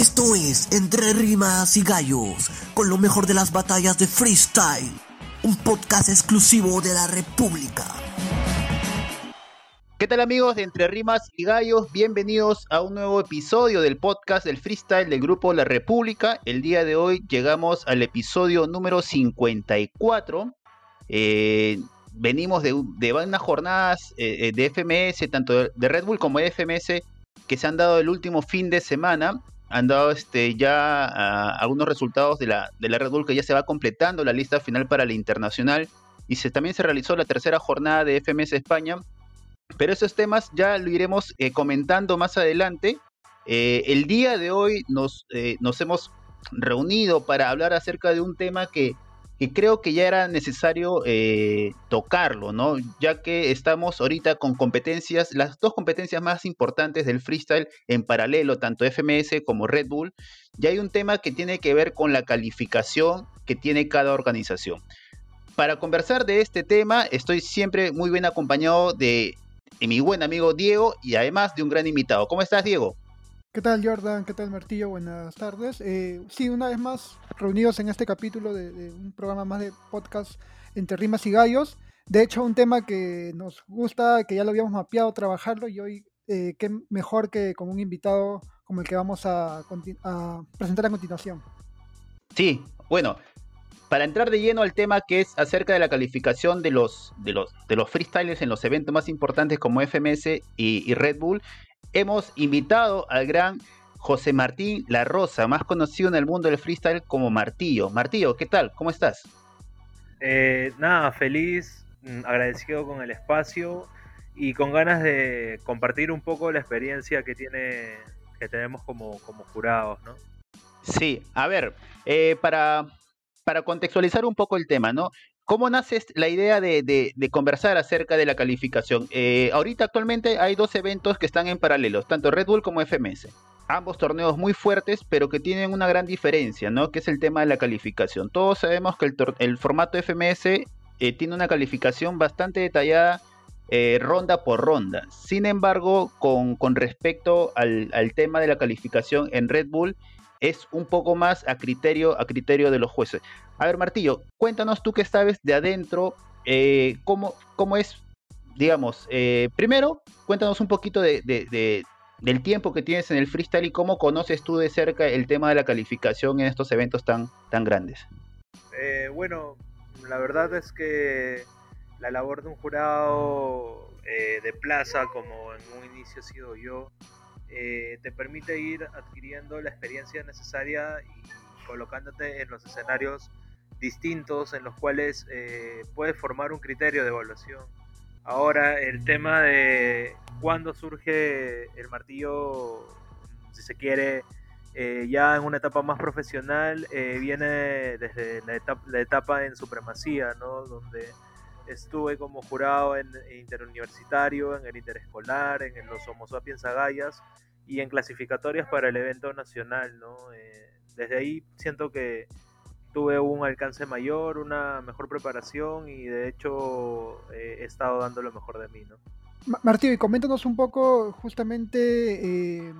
Esto es Entre Rimas y Gallos, con lo mejor de las batallas de freestyle, un podcast exclusivo de la República. ¿Qué tal amigos de Entre Rimas y Gallos? Bienvenidos a un nuevo episodio del podcast del freestyle del grupo La República. El día de hoy llegamos al episodio número 54. Eh, venimos de, unas jornadas eh, eh, de FMS, tanto de Red Bull como de FMS, que se han dado el último fin de semana. Han dado este, ya algunos resultados de la, de la Red Bull que ya se va completando la lista final para la internacional. Y se, también se realizó la tercera jornada de FMS España. Pero esos temas ya lo iremos eh, comentando más adelante. el día de hoy nos, nos hemos reunido para hablar acerca de un tema que que creo que ya era necesario eh, tocarlo, ¿no? Ya que estamos ahorita con competencias, las dos competencias más importantes del freestyle en paralelo, tanto FMS como Red Bull, ya hay un tema que tiene que ver con la calificación que tiene cada organización. Para conversar de este tema, estoy siempre muy bien acompañado de, de mi buen amigo Diego y además de un gran invitado. ¿Cómo estás, Diego? ¿Qué tal Jordan? ¿Qué tal Martillo? Buenas tardes. Eh, sí, una vez más reunidos en este capítulo de, un programa más de podcast entre rimas y gallos. De hecho, un tema que nos gusta, que ya lo habíamos mapeado, trabajarlo y hoy eh, qué mejor que con un invitado como el que vamos a, presentar a continuación. Sí, bueno, para entrar de lleno al tema que es acerca de la calificación de los, de los, de los freestyles en los eventos más importantes como FMS y Red Bull, hemos invitado al gran José Martín La Rosa, más conocido en el mundo del freestyle como Martillo. Martillo, ¿qué tal? ¿Cómo estás? Eh, nada, feliz, mm, agradecido con el espacio y con ganas de compartir un poco la experiencia que tiene que tenemos como, como jurados, ¿no? Sí, a ver, eh, para, para contextualizar un poco el tema, ¿no? ¿Cómo nace la idea de, conversar acerca de la calificación? Eh, ahorita actualmente hay dos eventos que están en paralelo, tanto Red Bull como FMS. Ambos torneos muy fuertes, pero que tienen una gran diferencia, ¿no? Que es el tema de la calificación. Todos sabemos que el, formato FMS eh, tiene una calificación bastante detallada eh, ronda por ronda. Sin embargo, con, respecto al, al, tema de la calificación en Red Bull, es un poco más a criterio, a criterio de los jueces. A ver, Martillo, cuéntanos tú que sabes de adentro, eh, cómo, cómo es, digamos, eh, primero, cuéntanos un poquito de, del tiempo que tienes en el freestyle y cómo conoces tú de cerca el tema de la calificación en estos eventos tan, tan grandes. Eh, bueno, la verdad es que la labor de un jurado de plaza, como en un inicio he sido yo, te permite ir adquiriendo la experiencia necesaria y colocándote en los escenarios distintos en los cuales eh, puedes formar un criterio de evaluación. Ahora, el tema de cuándo surge el martillo, si se quiere, eh, ya en una etapa más profesional, eh, viene desde la etapa, la etapa, en supremacía, ¿no? donde estuve como jurado en, interuniversitario, en el interescolar, en los Homo sapiens agallas y en clasificatorias para el evento nacional. ¿no? desde ahí siento que tuve un alcance mayor, una mejor preparación y de hecho eh, he estado dando lo mejor de mí, ¿no? Martín, y coméntanos un poco justamente, eh,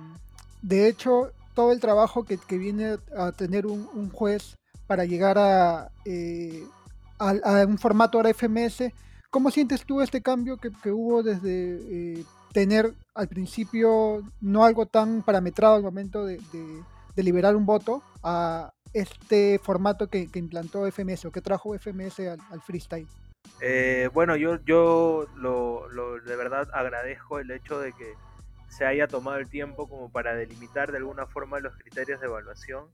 de hecho, todo el trabajo que, viene a tener un, juez para llegar a, eh, a, un formato ahora FMS. ¿Cómo sientes tú este cambio que, hubo desde tener al principio no algo tan parametrado al momento de, de liberar un voto a este formato que, implantó FMS o que trajo FMS al, freestyle? Eh, bueno, yo, yo lo, de verdad agradezco el hecho de que se haya tomado el tiempo como para delimitar de alguna forma los criterios de evaluación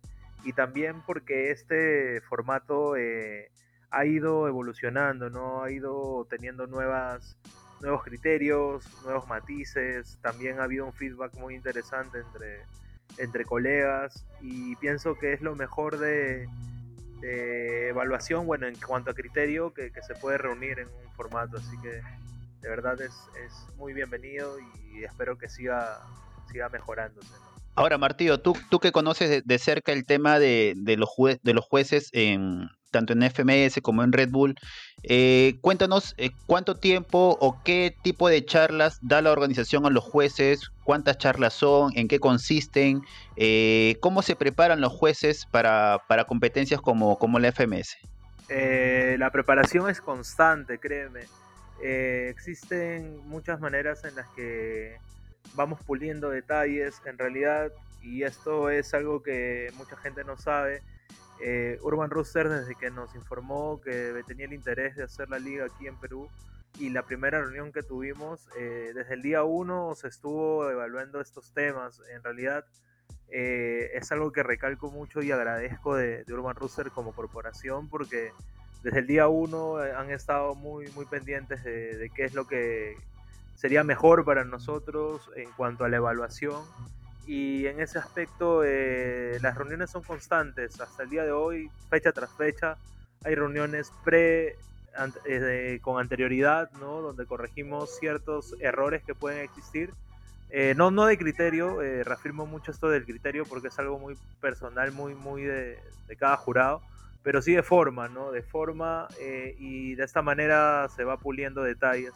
y también porque este formato eh, ha ido evolucionando, ¿no? Ha ido teniendo nuevas, nuevos criterios, nuevos matices, también ha habido un feedback muy interesante entre entre colegas y pienso que es lo mejor de, evaluación, bueno, en cuanto a criterio, que, se puede reunir en un formato, así que de verdad es, es muy bienvenido y espero que siga, siga mejorándose. Ahora, Martillo, tú, tú que conoces de, cerca el tema de, los, de los jueces en, tanto en FMS como en Red Bull, eh, cuéntanos eh, cuánto tiempo o qué tipo de charlas da la organización a los jueces, cuántas charlas son, en qué consisten, eh, cómo se preparan los jueces para, para competencias como, como la FMS. la preparación es constante, créeme. existen muchas maneras en las que vamos puliendo detalles en realidad y esto es algo que mucha gente no sabe. Eh, Urban Rooster desde que nos informó que tenía el interés de hacer la liga aquí en Perú y la primera reunión que tuvimos, eh, desde el día uno se estuvo evaluando estos temas. En realidad eh, es algo que recalco mucho y agradezco de, Urban Rooster como corporación porque desde el día uno han estado muy, muy pendientes de qué es lo que sería mejor para nosotros en cuanto a la evaluación. Y en ese aspecto eh, las reuniones son constantes. Hasta el día de hoy, fecha tras fecha, hay reuniones pre eh, con anterioridad, ¿no? donde corregimos ciertos errores que pueden existir. Eh, no, no de criterio, reafirmo mucho esto del criterio porque es algo muy personal, muy, muy de, de cada jurado, pero sí de forma, ¿no? De forma y de esta manera se va puliendo detalles.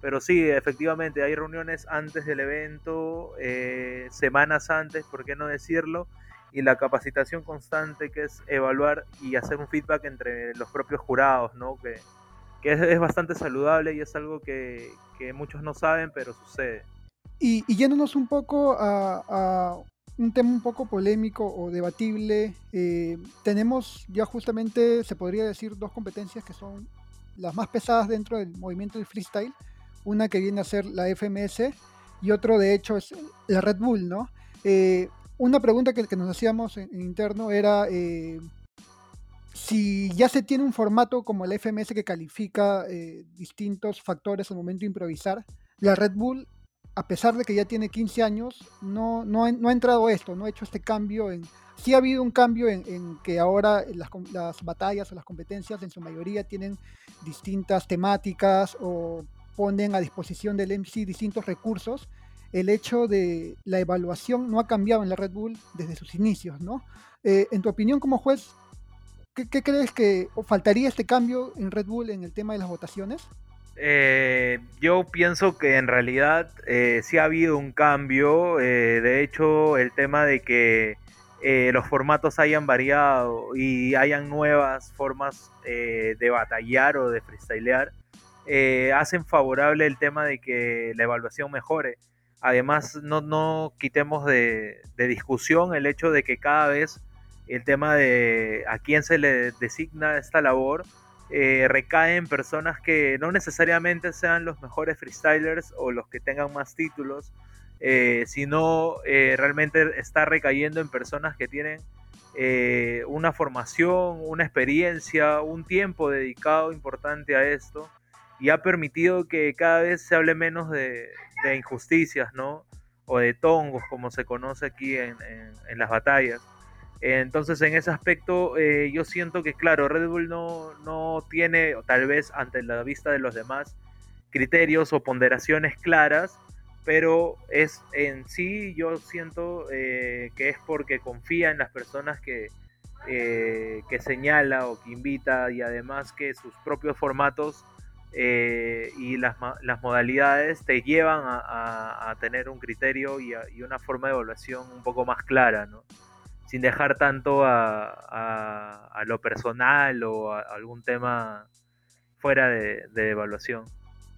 Pero sí, efectivamente, hay reuniones antes del evento, eh, semanas antes, ¿por qué no decirlo? Y la capacitación constante que es evaluar y hacer un feedback entre los propios jurados, ¿no? Que, que es, bastante saludable y es algo que, que, muchos no saben, pero sucede. Y, y yéndonos un poco a, un tema un poco polémico o debatible, eh, tenemos ya justamente, se podría decir, dos competencias que son las más pesadas dentro del movimiento del freestyle una que viene a ser la FMS y otro de hecho es la Red Bull, ¿no? Eh, una pregunta que, nos hacíamos en, interno era eh, si ya se tiene un formato como la FMS que califica eh, distintos factores al momento de improvisar, la Red Bull, a pesar de que ya tiene 15 años, no, no, no ha entrado esto, no ha hecho este cambio en... Sí ha habido un cambio en, en que ahora las, las batallas o las competencias en su mayoría tienen distintas temáticas o ponen a disposición del MC distintos recursos, el hecho de la evaluación no ha cambiado en la Red Bull desde sus inicios, ¿no? Eh, en tu opinión como juez, ¿qué, crees que faltaría este cambio en Red Bull en el tema de las votaciones? Eh, yo pienso que en realidad eh, sí ha habido un cambio. de hecho, el tema de que los formatos hayan variado y hayan nuevas formas de batallar o de freestylear eh, hacen favorable el tema de que la evaluación mejore. Además, no, no quitemos de, discusión el hecho de que cada vez el tema de a quién se le designa esta labor eh, recae en personas que no necesariamente sean los mejores freestylers o los que tengan más títulos, eh, sino realmente está recayendo en personas que tienen una formación, una experiencia, un tiempo dedicado importante a esto y ha permitido que cada vez se hable menos de, injusticias, ¿no? O de tongos, como se conoce aquí en, las batallas. Entonces, en ese aspecto, eh, yo siento que, claro, Red Bull no, no tiene, tal vez ante la vista de los demás, criterios o ponderaciones claras, pero es en sí, yo siento eh, que es porque confía en las personas que, eh, que señala o que invita y además que sus propios formatos eh, y las, las, modalidades te llevan a, tener un criterio y, una forma de evaluación un poco más clara, ¿no? sin dejar tanto a, lo personal o a algún tema fuera de, evaluación.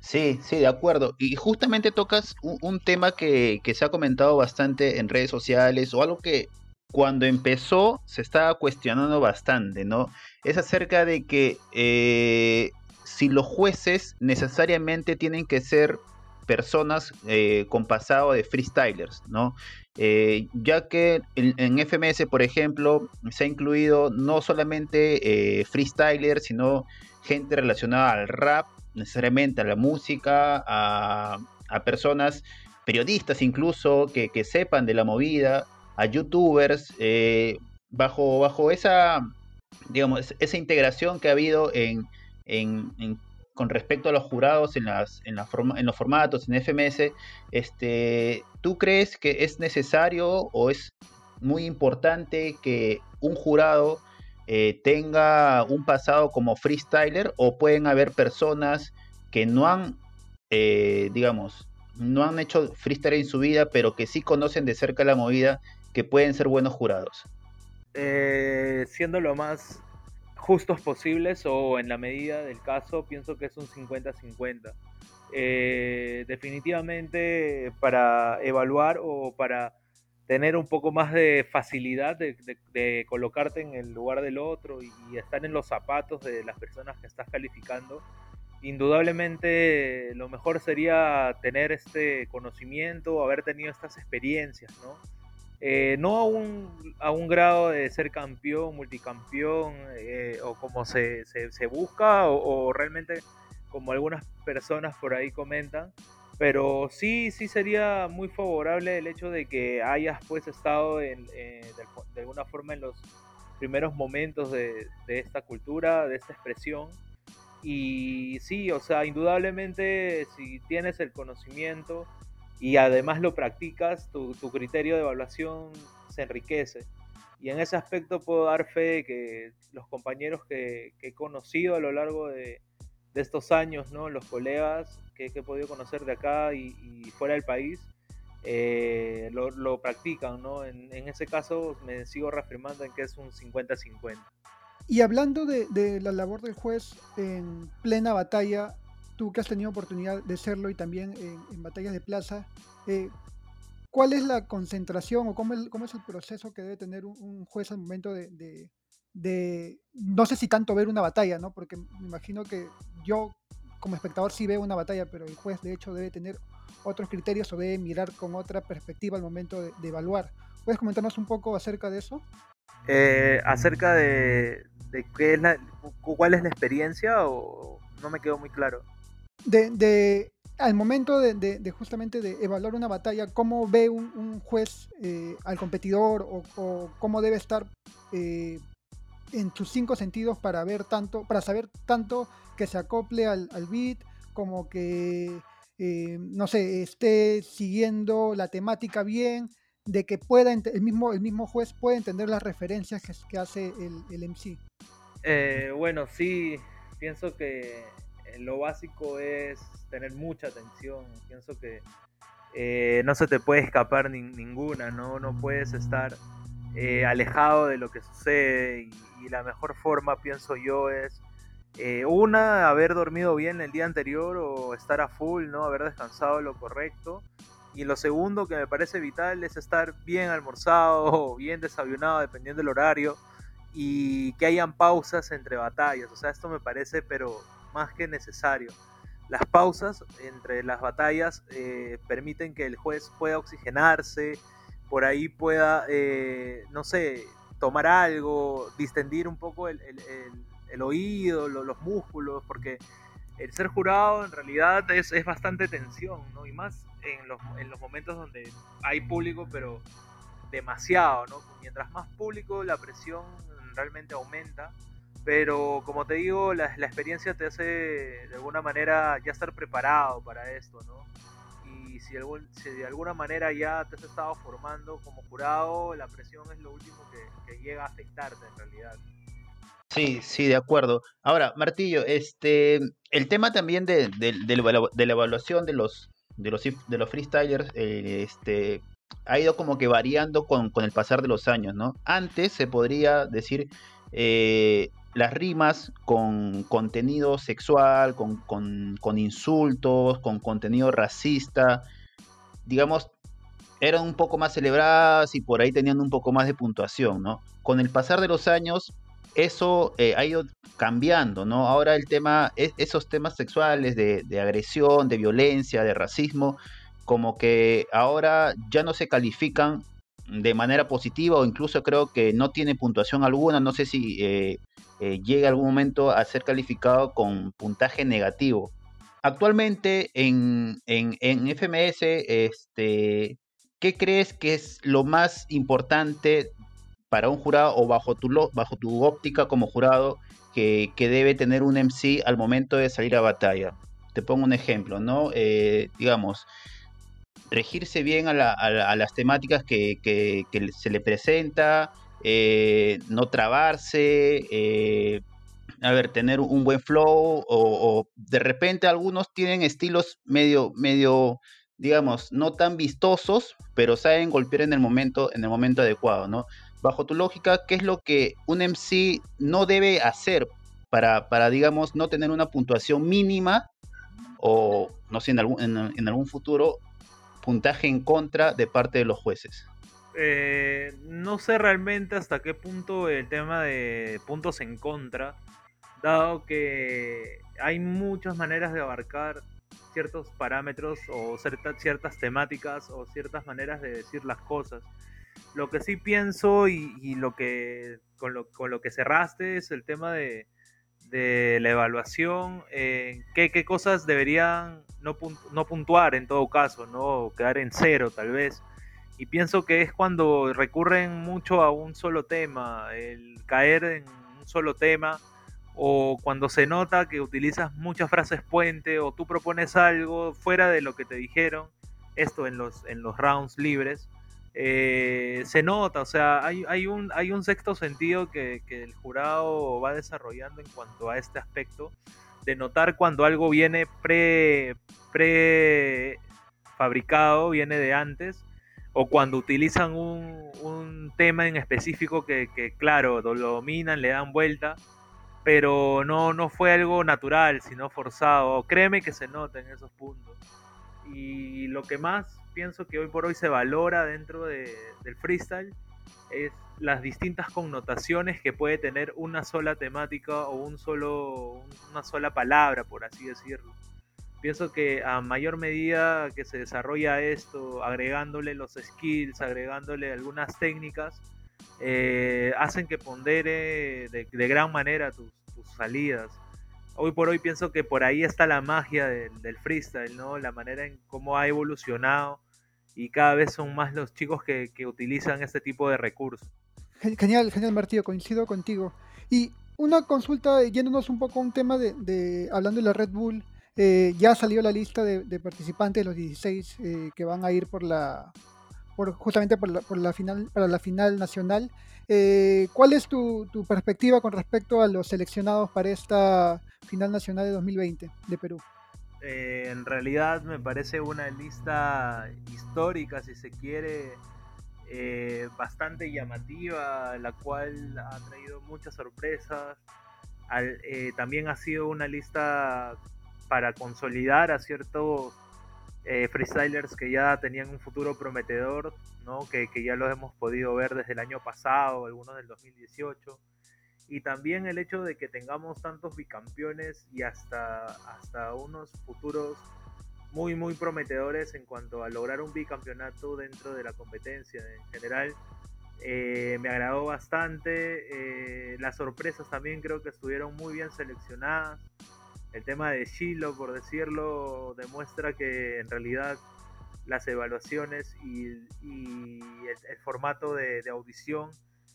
Sí, sí, de acuerdo. Y justamente tocas un, tema que, se ha comentado bastante en redes sociales o algo que cuando empezó se estaba cuestionando bastante, ¿no? Es acerca de que eh, si los jueces necesariamente tienen que ser personas eh, con pasado de freestylers, ¿no? Eh, ya que en, FMS, por ejemplo, se ha incluido no solamente eh, freestylers, sino gente relacionada al rap, necesariamente a la música, a, personas, periodistas incluso, que, sepan de la movida, a youtubers, bajo, bajo esa, digamos, esa integración que ha habido en, con respecto a los jurados en los formatos, en FMS, este, ¿tú crees que es necesario o es muy importante que un jurado eh, tenga un pasado como freestyler o pueden haber personas que no han, eh, digamos, no han hecho freestyle en su vida, pero que sí conocen de cerca la movida, que pueden ser buenos jurados? Eh, siendo lo más justos posibles o en la medida del caso, pienso que es un 50-50. Eh, definitivamente para evaluar o para tener un poco más de facilidad de, colocarte en el lugar del otro y, estar en los zapatos de las personas que estás calificando, indudablemente lo mejor sería tener este conocimiento, haber tenido estas experiencias, ¿no? Eh, no a un, a un, grado de ser campeón, multicampeón, eh, o como se, se, busca, o, realmente como algunas personas por ahí comentan, pero sí, sí sería muy favorable el hecho de que hayas pues estado en, eh, de, alguna forma en los primeros momentos de, de esta cultura, de esta expresión, y sí, o sea, indudablemente si tienes el conocimiento, y además lo practicas, tu, criterio de evaluación se enriquece. Y en ese aspecto puedo dar fe de que los compañeros que, he conocido a lo largo de, estos años, ¿no? los colegas que, he podido conocer de acá y, fuera del país, eh, lo, practican. ¿no? En, ese caso me sigo reafirmando en que es un 50-50. Y hablando de, la labor del juez en plena batalla, tú que has tenido oportunidad de serlo y también en, batallas de plaza, eh, ¿cuál es la concentración o cómo, es el proceso que debe tener un, juez al momento de, de, no sé si tanto ver una batalla, ¿no? Porque me imagino que yo como espectador sí veo una batalla, pero el juez de hecho debe tener otros criterios o debe mirar con otra perspectiva al momento de, evaluar. ¿Puedes comentarnos un poco acerca de eso? Eh, acerca de, de qué es la, cuál es la experiencia o no me quedó muy claro de, al momento de, justamente de evaluar una batalla, cómo ve un, juez eh, al competidor o, cómo debe estar eh, en sus cinco sentidos para ver tanto, para saber tanto que se acople al, beat, como que eh, no sé, esté siguiendo la temática bien, de que pueda el mismo, el mismo juez puede entender las referencias que, hace el, el MC. bueno, sí, pienso que lo básico es tener mucha atención. Pienso que eh, no se te puede escapar ninguna, ¿no? No puedes estar eh, alejado de lo que sucede y, la mejor forma, pienso yo, es eh, una, haber dormido bien el día anterior o estar a full, ¿no? Haber descansado lo correcto. Y lo segundo que me parece vital es estar bien almorzado o bien desayunado, dependiendo del horario, y que hayan pausas entre batallas. O sea, esto me parece, pero más que necesario. Las pausas entre las batallas eh, permiten que el juez pueda oxigenarse, por ahí pueda, eh, no sé, tomar algo, distendir un poco el, oído, los músculos, porque el ser jurado en realidad es, bastante tensión, ¿no? Y más en los, en los momentos donde hay público, pero demasiado, ¿no? Mientras más público, la presión realmente aumenta pero como te digo, la, experiencia te hace de alguna manera ya estar preparado para esto, ¿no? Y si, de alguna manera ya te has estado formando como jurado, la presión es lo último que, llega a afectarte en realidad. Sí, sí, de acuerdo. Ahora, Martillo, este, el tema también de, la evaluación de los, de los, de los freestylers, eh, este, ha ido como que variando con, con, el pasar de los años, ¿no? Antes se podría decir eh, las rimas con contenido sexual, con, insultos, con contenido racista, digamos, eran un poco más celebradas y por ahí tenían un poco más de puntuación, ¿no? Con el pasar de los años, eso eh, ha ido cambiando, ¿no? Ahora el tema, esos temas sexuales de, agresión, de violencia, de racismo, como que ahora ya no se califican de manera positiva o incluso creo que no tiene puntuación alguna. No sé si eh, eh, llega algún momento a ser calificado con puntaje negativo. Actualmente en, en, FMS, este, ¿qué crees que es lo más importante para un jurado o bajo tu, bajo tu óptica como jurado? que, debe tener un MC al momento de salir a batalla. Te pongo un ejemplo, ¿no? Eh, digamos, regirse bien a, las temáticas que, se le presenta, eh, no trabarse, eh, a ver, tener un buen flow, o, de repente algunos tienen estilos medio, medio, digamos, no tan vistosos, pero saben golpear en el momento, en el momento adecuado, ¿no? Bajo tu lógica, ¿qué es lo que un MC no debe hacer para, para digamos, no tener una puntuación mínima o, no sé, en algún, en algún futuro puntaje en contra de parte de los jueces? Eh, no sé realmente hasta qué punto el tema de puntos en contra, dado que hay muchas maneras de abarcar ciertos parámetros o ciertas temáticas o ciertas maneras de decir las cosas. Lo que sí pienso y, lo que con, lo con lo que cerraste es el tema de, de la evaluación, eh, ¿qué, cosas deberían no, no, puntuar en todo caso, no quedar en cero tal vez. Y pienso que es cuando recurren mucho a un solo tema, el caer en un solo tema, o cuando se nota que utilizas muchas frases puente, o tú propones algo fuera de lo que te dijeron, esto en los, en los rounds libres, eh, se nota, o sea, hay, un, sexto sentido que, el jurado va desarrollando en cuanto a este aspecto, de notar cuando algo viene pre, fabricado, viene de antes, o cuando utilizan un, tema en específico que, que, claro, lo dominan, le dan vuelta, pero no, no fue algo natural, sino forzado. Créeme que se nota en esos puntos. Y lo que más pienso que hoy por hoy se valora dentro de, del freestyle es las distintas connotaciones que puede tener una sola temática o un solo, una sola palabra, por así decirlo. Pienso que a mayor medida que se desarrolla esto, agregándole los skills, agregándole algunas técnicas, eh, hacen que pondere de, gran manera tus, tus salidas hoy por hoy pienso que por ahí está la magia del, freestyle, ¿no? La manera en cómo ha evolucionado y cada vez son más los chicos que, utilizan este tipo de recursos. Genial, genial Martillo, coincido contigo. Y una consulta, yéndonos un poco a un tema de, hablando de la Red Bull, eh, ya salió la lista de, participantes, los 16 eh, que van a ir por la, por, justamente por la final, para la final nacional. Eh, ¿Cuál es tu, perspectiva con respecto a los seleccionados para esta final nacional de 2020 de Perú? Eh, en realidad me parece una lista histórica, si se quiere, eh, bastante llamativa, la cual ha traído muchas sorpresas. también ha sido una lista para consolidar a ciertos eh, freestylers que ya tenían un futuro prometedor, ¿no? que, ya los hemos podido ver desde el año pasado, algunos del 2018. Y también el hecho de que tengamos tantos bicampeones y hasta, hasta unos futuros muy, muy prometedores en cuanto a lograr un bicampeonato dentro de la competencia en general. Eh, me agradó bastante. Eh, las sorpresas también creo que estuvieron muy bien seleccionadas el tema de Shiloh, por decirlo, demuestra que en realidad las evaluaciones y, el, formato de, audición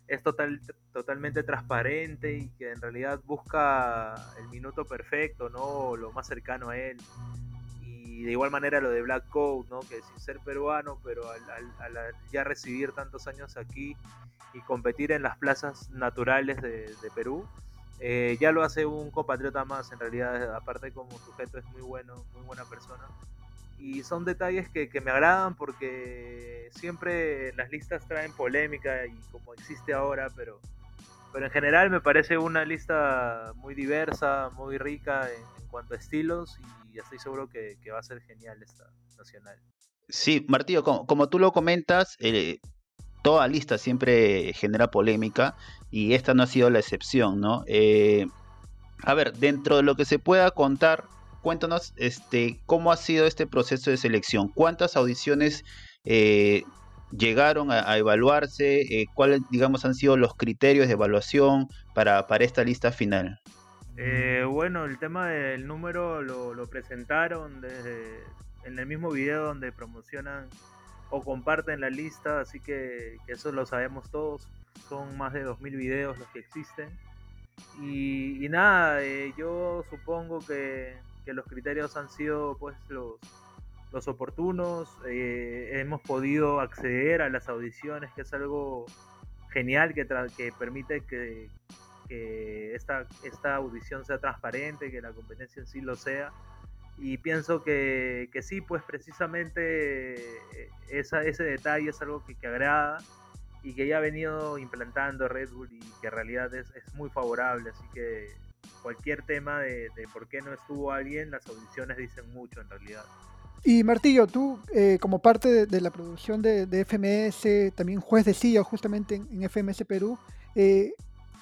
es total, totalmente transparente y que en realidad busca el minuto perfecto, ¿no? Lo más cercano a él. Y de igual manera lo de Black Code, ¿no? Que sin ser peruano, pero al, ya recibir tantos años aquí y competir en las plazas naturales de Perú, eh, ya lo hace un compatriota más, en realidad, aparte como sujeto es muy bueno, muy buena persona. Y son detalles que, me agradan porque siempre las listas traen polémica y como existe ahora, pero, pero en general me parece una lista muy diversa, muy rica en, cuanto a estilos y estoy seguro que, va a ser genial esta nacional. Sí, Martillo, como, tú lo comentas, eh, toda lista siempre genera polémica y esta no ha sido la excepción, ¿no? Eh, a ver, dentro de lo que se pueda contar, cuéntanos este, cómo ha sido este proceso de selección, cuántas audiciones eh, llegaron a, evaluarse, eh, cuáles, digamos, han sido los criterios de evaluación para, para esta lista final. bueno, el tema del número lo, presentaron en el mismo video donde promocionan o comparten la lista, así que, que eso lo sabemos todos son más de 2.000 videos los que existen. Y, nada, eh, yo supongo que, los criterios han sido pues los, los oportunos, eh, hemos podido acceder a las audiciones, que es algo genial que, que permite que, que esta, esta audición sea transparente, que la competencia en sí lo sea. Y pienso que, que sí, pues precisamente eh, esa, ese detalle es algo que, que, agrada y que ya ha venido implantando Red Bull y que en realidad es, es muy favorable. Así que cualquier tema de, de, por qué no estuvo alguien, las audiciones dicen mucho en realidad. Y Martillo, tú eh, como parte de, la producción de, FMS, también juez de silla justamente en, FMS Perú, eh,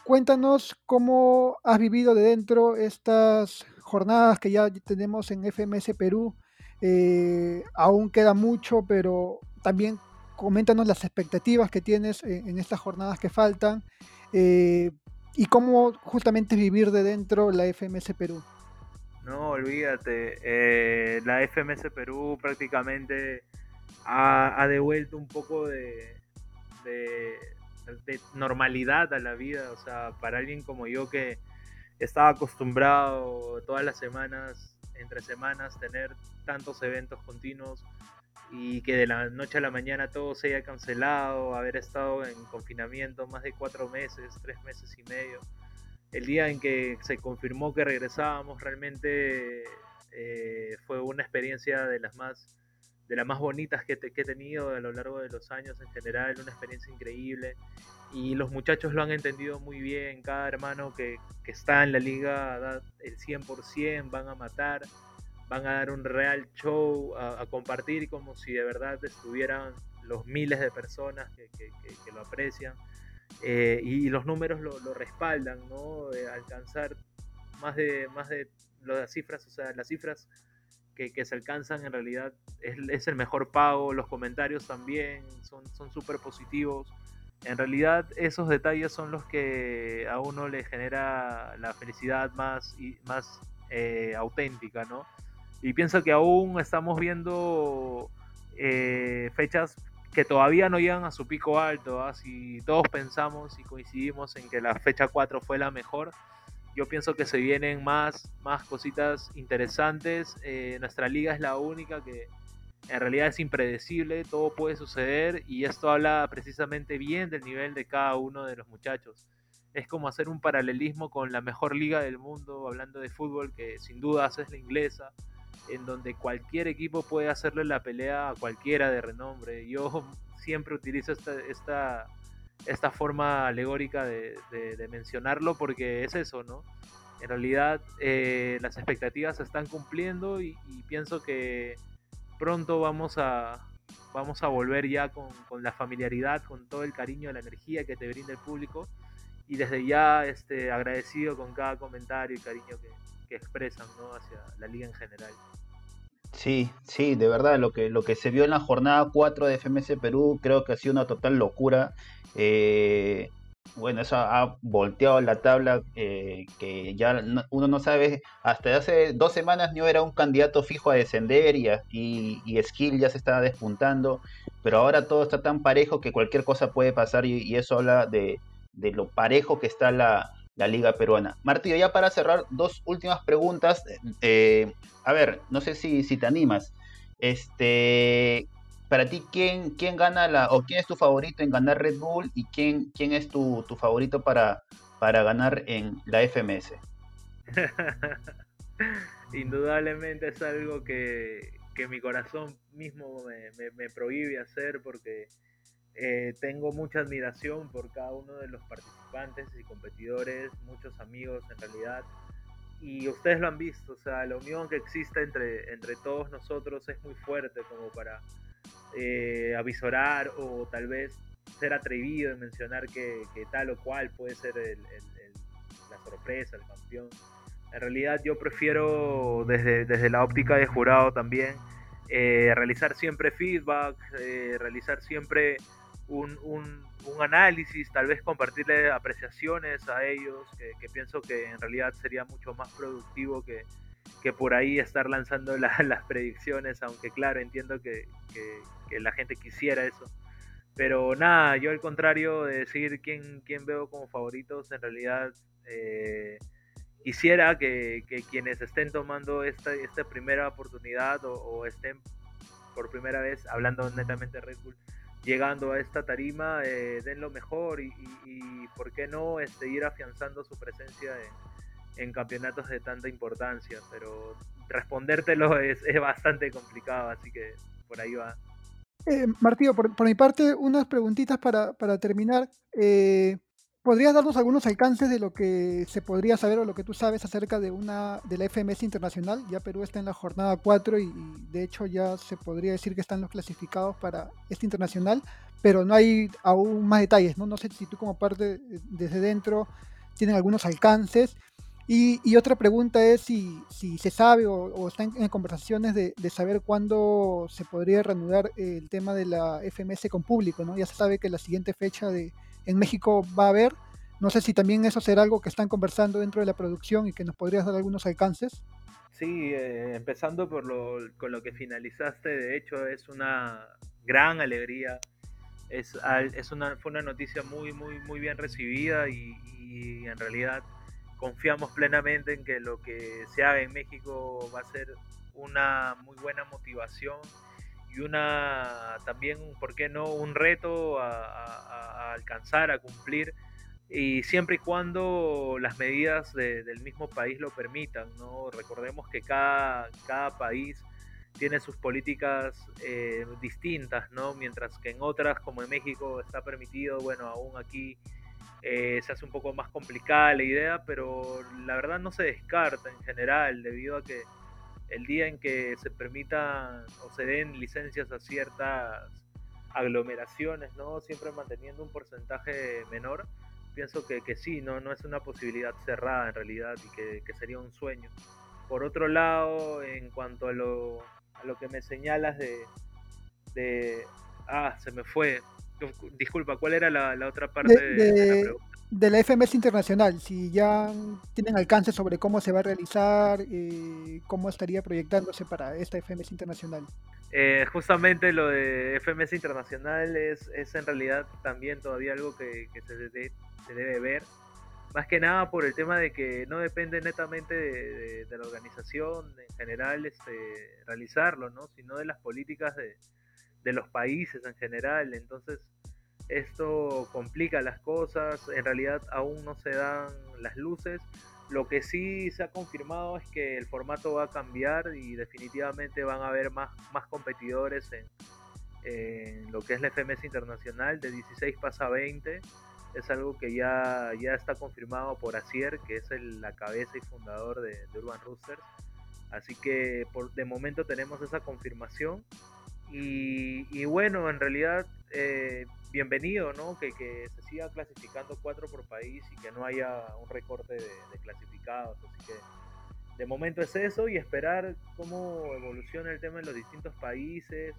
cuéntanos cómo has vivido de dentro estas jornadas que ya tenemos en FMS Perú. Eh, aún queda mucho, pero también coméntanos las expectativas que tienes en, estas jornadas que faltan y cómo justamente vivir de dentro la FMS Perú. No, olvídate. Eh, la FMS Perú prácticamente ha, devuelto un poco de, normalidad a la vida. O sea, para alguien como yo que estaba acostumbrado todas las semanas, entre semanas, tener tantos eventos continuos y que de la noche a la mañana todo se haya cancelado, haber estado en confinamiento más de cuatro meses, tres meses y medio. El día en que se confirmó que regresábamos realmente eh, fue una experiencia de las más de las más bonitas que, he tenido a lo largo de los años en general, una experiencia increíble y los muchachos lo han entendido muy bien, cada hermano que, está en la liga da el 100%, van a matar, van a dar un real show, a, compartir como si de verdad estuvieran los miles de personas que lo aprecian. Eh, y, los números lo, respaldan, ¿no? alcanzar más de, más de las cifras, o sea, las cifras que, se alcanzan en realidad es, el mejor pago, los comentarios también son súper positivos. En realidad esos detalles son los que a uno le genera la felicidad más, y, más eh, auténtica, ¿no? Y pienso que aún estamos viendo eh, fechas que todavía no llegan a su pico alto. ¿ah? Si todos pensamos y coincidimos en que la fecha 4 fue la mejor, yo pienso que se vienen más, más cositas interesantes. Eh, nuestra liga es la única que en realidad es impredecible, todo puede suceder y esto habla precisamente bien del nivel de cada uno de los muchachos. Es como hacer un paralelismo con la mejor liga del mundo, hablando de fútbol, que sin duda es la inglesa en donde cualquier equipo puede hacerle la pelea a cualquiera de renombre. Yo siempre utilizo esta, esta, forma alegórica de, mencionarlo porque es eso, ¿no? En realidad eh, las expectativas se están cumpliendo y, pienso que pronto vamos a, vamos a volver ya con, la familiaridad, con todo el cariño, la energía que te brinda el público y desde ya este, agradecido con cada comentario y cariño que, que expresan ¿no? hacia la liga en general. Sí, sí, de verdad, lo que, lo que se vio en la jornada 4 de FMS Perú creo que ha sido una total locura. Eh, bueno, eso ha volteado la tabla eh, que ya uno no sabe, hasta hace dos semanas no era un candidato fijo a descender y, y, y, Skill ya se estaba despuntando, pero ahora todo está tan parejo que cualquier cosa puede pasar y, eso habla de, de, lo parejo que está la, la Liga Peruana. Martillo, ya para cerrar, dos últimas preguntas. Eh, a ver, no sé si, si te animas. Este, para ti, ¿quién, quién gana la, o quién es tu favorito en ganar Red Bull y quién, quién es tu, favorito para, para ganar en la FMS? Indudablemente es algo que, mi corazón mismo me, me prohíbe hacer porque eh, tengo mucha admiración por cada uno de los participantes y competidores, muchos amigos en realidad. Y ustedes lo han visto, o sea, la unión que existe entre, entre todos nosotros es muy fuerte como para eh, avisorar o tal vez ser atrevido en mencionar que, tal o cual puede ser la sorpresa, el campeón. En realidad yo prefiero desde, desde la óptica de jurado también eh, realizar siempre feedback, realizar siempre un, un, análisis, tal vez compartirle apreciaciones a ellos, que, pienso que en realidad sería mucho más productivo que, que por ahí estar lanzando las predicciones, aunque claro, entiendo que, que, la gente quisiera eso. Pero nada, yo al contrario de decir quién, quién veo como favoritos, en realidad Eh, quisiera que, quienes estén tomando esta, esta primera oportunidad o, estén por primera vez hablando netamente de Red Bull, llegando a esta tarima, eh, den lo mejor y, por qué no este, ir afianzando su presencia en, campeonatos de tanta importancia. Pero respondértelo es, es bastante complicado, así que por ahí va. Eh, Martillo, por, mi parte, unas preguntitas para, para terminar. Eh, ¿Podrías darnos algunos alcances de lo que se podría saber o lo que tú sabes acerca de una de la FMS internacional? Ya Perú está en la jornada 4 y, de hecho ya se podría decir que están los clasificados para este internacional, pero no hay aún más detalles, ¿no? No sé si tú como parte desde dentro tienen algunos alcances. Y, otra pregunta es si, se sabe o, está en, conversaciones de, de, saber cuándo se podría reanudar el tema de la FMS con público, ¿no? Ya se sabe que la siguiente fecha de en México va a haber. No sé si también eso será algo que están conversando dentro de la producción y que nos podrías dar algunos alcances. Sí, eh, empezando por lo, con lo que finalizaste, de hecho es una gran alegría. Es, es una, fue una noticia muy, muy, muy bien recibida y, y en realidad confiamos plenamente en que lo que se haga en México va a ser una muy buena motivación y una también, ¿por qué no?, un reto a, alcanzar, a cumplir, y siempre y cuando las medidas del mismo país lo permitan, ¿no? Recordemos que cada, cada país tiene sus políticas eh, distintas, ¿no? Mientras que en otras, como en México, está permitido, bueno, aún aquí eh, se hace un poco más complicada la idea, pero la verdad no se descarta en general, debido a que el día en que se permitan o se den licencias a ciertas aglomeraciones, ¿no? Siempre manteniendo un porcentaje menor, pienso que, que sí, ¿no? no es una posibilidad cerrada en realidad y que, sería un sueño. Por otro lado, en cuanto a lo, a lo que me señalas de, de... Ah, se me fue. Disculpa, ¿cuál era la, otra parte de, la pregunta? De la FMS Internacional, si ya tienen alcance sobre cómo se va a realizar, eh, cómo estaría proyectándose para esta FMS Internacional. Eh, justamente lo de FMS Internacional es, es, en realidad también todavía algo que, se, debe ver, más que nada por el tema de que no depende netamente de, la organización en general este, realizarlo, ¿no? sino de las políticas de, de los países en general, entonces esto complica las cosas, en realidad aún no se dan las luces. Lo que sí se ha confirmado es que el formato va a cambiar y definitivamente van a haber más, más competidores en, lo que es la FMS internacional, de 16 pasa a 20. Es algo que ya, ya está confirmado por Asier, que es la cabeza y fundador de, Urban Roosters. Así que por, de momento tenemos esa confirmación. Y, bueno, en realidad eh, bienvenido, ¿no? Que, se siga clasificando cuatro por país y que no haya un recorte de, clasificados. Así que de momento es eso y esperar cómo evoluciona el tema en los distintos países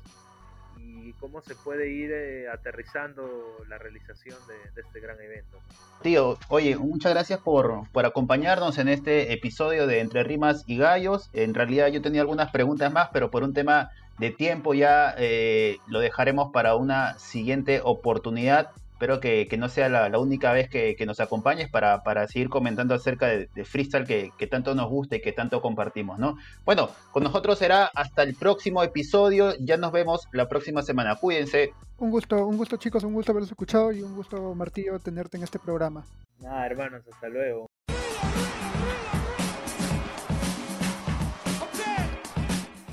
y cómo se puede ir eh, aterrizando la realización de, este gran evento. Tío, oye, muchas gracias por, por acompañarnos en este episodio de Entre Rimas y Gallos. En realidad yo tenía algunas preguntas más, pero por un tema de tiempo ya eh, lo dejaremos para una siguiente oportunidad. Espero que, no sea la, única vez que, nos acompañes para, seguir comentando acerca de, freestyle que, tanto nos gusta y que tanto compartimos, ¿no? Bueno, con nosotros será hasta el próximo episodio. Ya nos vemos la próxima semana. Cuídense. Un gusto, un gusto chicos, un gusto haberlos escuchado y un gusto Martillo tenerte en este programa. Nada, hermanos, hasta luego.